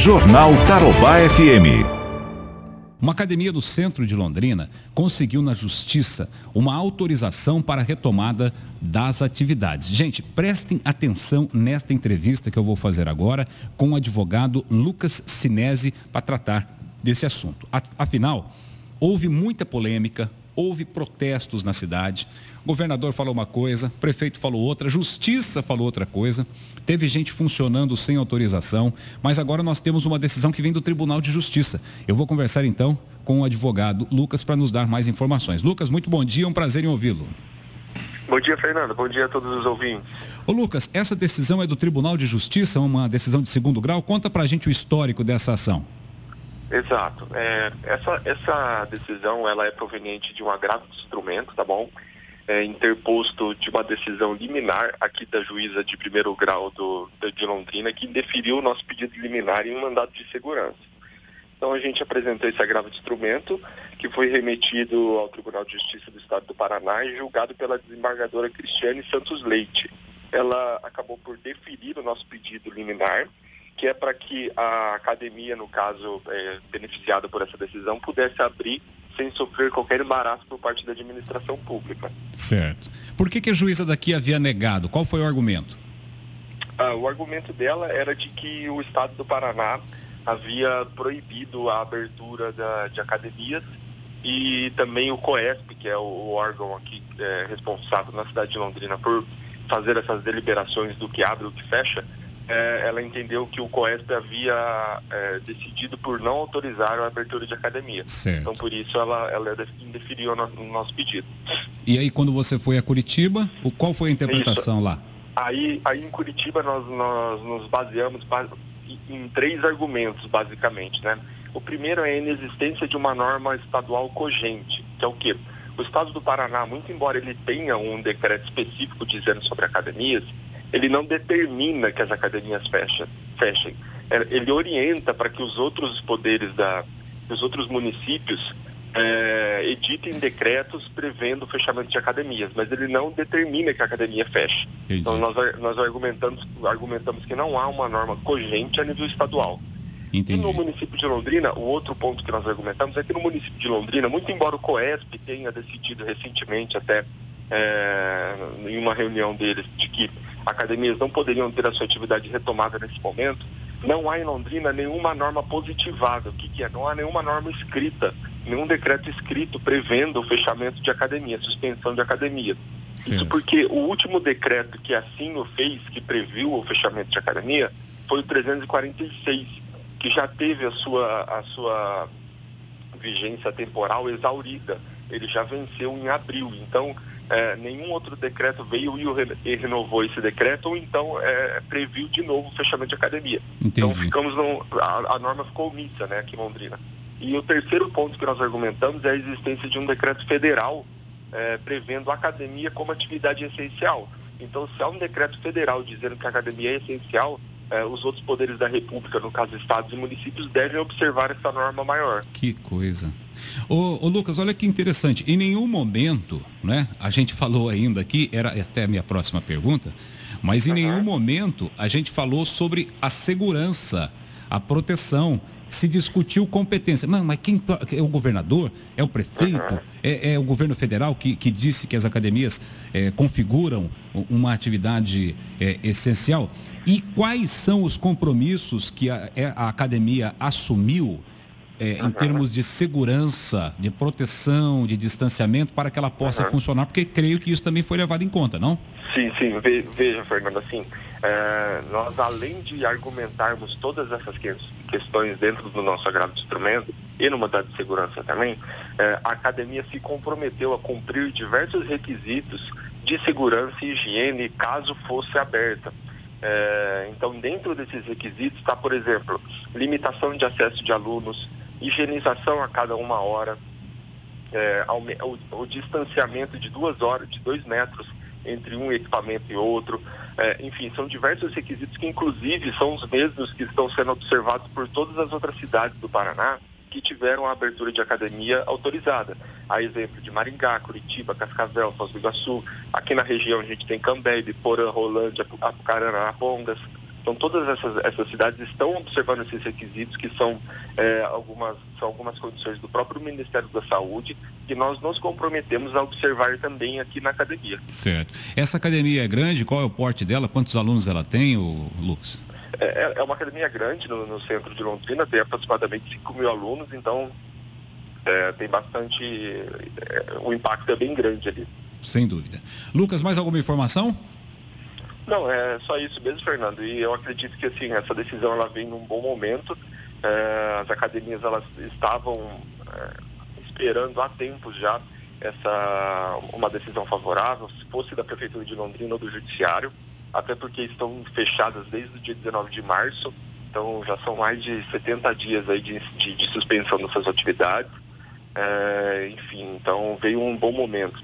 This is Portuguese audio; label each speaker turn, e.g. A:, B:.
A: Jornal Tarobá FM.
B: Uma academia do centro de Londrina conseguiu na justiça uma autorização para a retomada das atividades. Gente, prestem atenção nesta entrevista que eu vou fazer agora com o advogado Lucas Sinese para tratar desse assunto. Afinal, houve muita polêmica, houve protestos na cidade. O governador falou uma coisa, prefeito falou outra, justiça falou outra coisa. Teve gente funcionando sem autorização, mas agora nós temos uma decisão que vem do Tribunal de Justiça. Eu vou conversar então com o advogado Lucas para nos dar mais informações. Lucas, muito bom dia, é um prazer em ouvi-lo.
C: Bom dia, Fernando. Bom dia a todos os ouvintes.
B: Ô Lucas, essa decisão é do Tribunal de Justiça, uma decisão de segundo grau. Conta pra gente o histórico dessa ação.
C: Exato. É, essa, essa decisão ela é proveniente de um agravo de instrumento, tá bom? É, interposto de uma decisão liminar aqui da juíza de primeiro grau do, de Londrina, que deferiu o nosso pedido liminar em um mandado de segurança. Então a gente apresentou esse agravo de instrumento, que foi remetido ao Tribunal de Justiça do Estado do Paraná e julgado pela desembargadora Cristiane Santos Leite. Ela acabou por deferir o nosso pedido liminar que é para que a academia, no caso é, beneficiada por essa decisão, pudesse abrir sem sofrer qualquer embaraço por parte da administração pública.
B: Certo. Por que, que a juíza daqui havia negado? Qual foi o argumento?
C: Ah, o argumento dela era de que o Estado do Paraná havia proibido a abertura da, de academias e também o COESP, que é o, órgão aqui é, responsável na cidade de Londrina por fazer essas deliberações do que abre e o que fecha, é, ela entendeu que o COESP havia é, decidido por não autorizar a abertura de academia. Certo. Então, por isso, ela, ela indeferiu o nosso pedido.
B: E aí, quando você foi a Curitiba, o, qual foi a interpretação isso. lá?
C: Aí, aí, em Curitiba, nós, nós nos baseamos em três argumentos, basicamente. Né? O primeiro é a inexistência de uma norma estadual cogente, que é o quê? O Estado do Paraná, muito embora ele tenha um decreto específico dizendo sobre academias, ele não determina que as academias fechem. fechem. É, ele orienta para que os outros poderes da, os outros municípios é, editem decretos prevendo o fechamento de academias, mas ele não determina que a academia feche. Entendi. Então nós, nós argumentamos, argumentamos que não há uma norma cogente a nível estadual. Entendi. E no município de Londrina, o outro ponto que nós argumentamos é que no município de Londrina, muito embora o COESP tenha decidido recentemente até é, em uma reunião deles de que academias não poderiam ter a sua atividade retomada nesse momento, não há em Londrina nenhuma norma positivada. O que, que é? Não há nenhuma norma escrita, nenhum decreto escrito prevendo o fechamento de academia, suspensão de academia. Sim. Isso porque o último decreto que assim o fez, que previu o fechamento de academia, foi o 346, que já teve a sua, a sua vigência temporal exaurida. Ele já venceu em abril. Então, é, nenhum outro decreto veio e renovou esse decreto, ou então é, previu de novo o fechamento de academia. Entendi. Então ficamos no, a, a, norma ficou omissa, né, aqui em Londrina. E o terceiro ponto que nós argumentamos é a existência de um decreto federal é, prevendo a academia como atividade essencial. Então, se há um decreto federal dizendo que a academia é essencial, é, os outros poderes da República, no caso estados e municípios, devem observar essa norma maior.
B: Que coisa. Ô, ô, Lucas, olha que interessante. Em nenhum momento, né? A gente falou ainda aqui, era até a minha próxima pergunta, mas em uhum. nenhum momento a gente falou sobre a segurança, a proteção. Se discutiu competência. Não, mas quem é o governador? É o prefeito? É, é, o governo federal que, que disse que as academias é, configuram uma atividade é, essencial? E quais são os compromissos que a, é, a academia assumiu é, em termos de segurança, de proteção, de distanciamento, para que ela possa uhum. funcionar, porque creio que isso também foi levado em conta, não?
C: Sim, sim. Veja, Fernando, assim, é, nós além de argumentarmos todas essas questões dentro do nosso agravo de instrumento e no mandado de segurança também, é, a academia se comprometeu a cumprir diversos requisitos de segurança e higiene caso fosse aberta. É, então, dentro desses requisitos está, por exemplo, limitação de acesso de alunos, higienização a cada uma hora, é, o, o, distanciamento de duas horas, de dois metros entre um equipamento e outro. É, enfim, são diversos requisitos que, inclusive, são os mesmos que estão sendo observados por todas as outras cidades do Paraná que tiveram a abertura de academia autorizada. A exemplo de Maringá, Curitiba, Cascavel, Foz do Iguaçu. Aqui na região a gente tem Cambé, Porã, Rolândia, Apucarana, Arrongas, Então todas essas, essas cidades estão observando esses requisitos, que são, é, algumas, são algumas condições do próprio Ministério da Saúde, que nós nos comprometemos a observar também aqui na academia.
B: Certo. Essa academia é grande, qual é o porte dela? Quantos alunos ela tem, Lucas?
C: É, é, é uma academia grande no, no, centro de Londrina, tem aproximadamente 5 mil alunos, então é, tem bastante. É, o impacto é bem grande ali.
B: Sem dúvida. Lucas, mais alguma informação?
C: Não, é só isso mesmo, Fernando. E eu acredito que assim, essa decisão ela vem num bom momento. É, as academias elas estavam é, esperando há tempos já essa uma decisão favorável, se fosse da Prefeitura de Londrina ou do Judiciário, até porque estão fechadas desde o dia 19 de março, então já são mais de 70 dias aí de, de, de suspensão dessas atividades. É, enfim, então veio um bom momento.